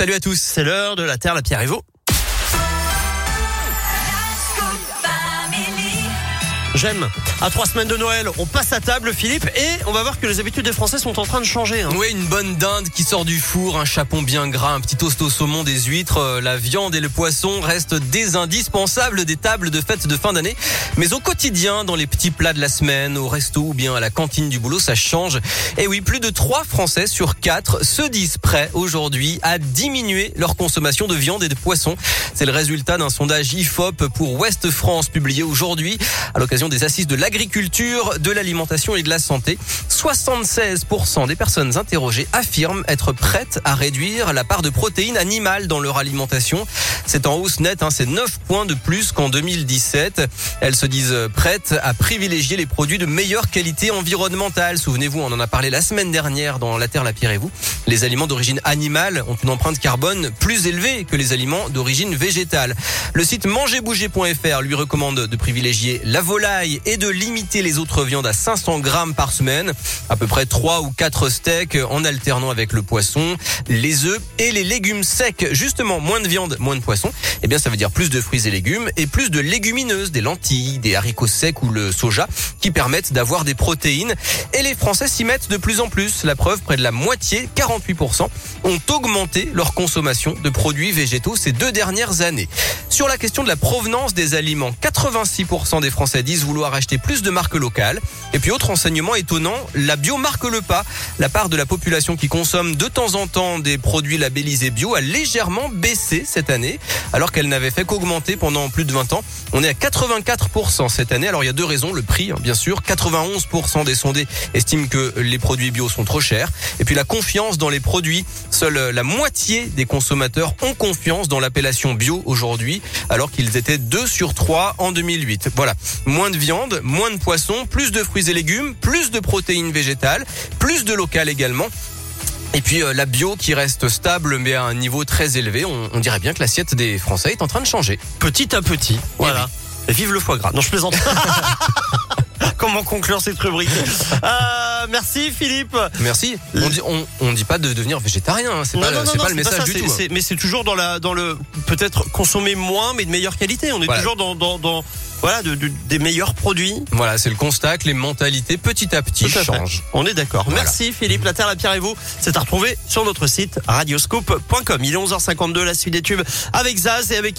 salut à tous. C'est l'heure de la Terre, la Pierre et vous. J'aime. À trois semaines de Noël, on passe à table, Philippe, et on va voir que les habitudes des Français sont en train de changer. hein. Oui, une bonne dinde qui sort du four, un chapon bien gras, un petit toast au saumon, des huîtres, euh, la viande et le poisson restent des indispensables des tables de fête de fin d'année. Mais au quotidien, dans les petits plats de la semaine, au resto ou bien à la cantine du boulot, ça change. Et oui, plus de 3 Français sur 4 se disent prêts aujourd'hui à diminuer leur consommation de viande et de poisson. C'est le résultat d'un sondage IFOP pour Ouest France publié aujourd'hui à l'occasion des assises de l'agriculture, de l'alimentation et de la santé. 76% des personnes interrogées affirment être prêtes à réduire la part de protéines animales dans leur alimentation. C'est en hausse nette, hein, c'est 9 points de plus qu'en 2017. Elles se disent prêtes à privilégier les produits de meilleure qualité environnementale. Souvenez-vous, on en a parlé la semaine dernière dans La Terre, la Pierre et vous. Les aliments d'origine animale ont une empreinte carbone plus élevée que les aliments d'origine végétale. Le site mangerbouger.fr lui recommande de privilégier la volaille et de limiter les autres viandes à 500 grammes par semaine. À peu près 3 ou 4 steaks en alternant avec le poisson, les œufs et les légumes secs. Justement, moins de viande, moins de poisson. Eh bien, ça veut dire plus de fruits et légumes et plus de légumineuses, des lentilles, des haricots secs ou le soja qui permettent d'avoir des protéines. Et les Français s'y mettent de plus en plus. La preuve, près de la moitié, 48%, ont augmenté leur consommation de produits végétaux ces deux dernières années. Sur la question de la provenance des aliments, 86% des Français disent vouloir acheter plus de marques locales. Et puis autre enseignement étonnant, la bio marque le pas. La part de la population qui consomme de temps en temps des produits labellisés bio a légèrement baissé cette année, alors qu'elle n'avait fait qu'augmenter pendant plus de 20 ans. On est à 84% cette année. Alors il y a deux raisons. Le prix, hein, bien sûr. 91% des sondés estiment que les produits bio sont trop chers. Et puis la confiance dans les produits. Seule la moitié des consommateurs ont confiance dans l'appellation bio aujourd'hui, alors qu'ils étaient 2 sur 3 en 2008. Voilà. Moins de viande, moins de poisson, plus de fruits et légumes, plus de protéines végétales, plus de local également. Et puis euh, la bio qui reste stable mais à un niveau très élevé. On, on dirait bien que l'assiette des Français est en train de changer. Petit à petit. Voilà. Et vive le foie gras. Non, je plaisante. Comment conclure cette rubrique? Euh, Merci Philippe. Merci. On dit, on, on dit pas de devenir végétarien. hein. C'est pas, non, non, c'est non, pas le message ça, du tout. hein. Mais c'est toujours dans la, dans le, peut-être consommer moins, mais de meilleure qualité. On est Voilà. toujours dans, dans, dans, voilà, de, de- des meilleurs produits. Voilà, c'est le constat que les mentalités petit à petit à fait. changent. On est d'accord. Voilà. Merci Philippe. La Terre, la Pierre et vous. C'est à retrouver sur notre site radioscope.com. Il est 11h52, la suite des tubes avec Zaz et avec euh,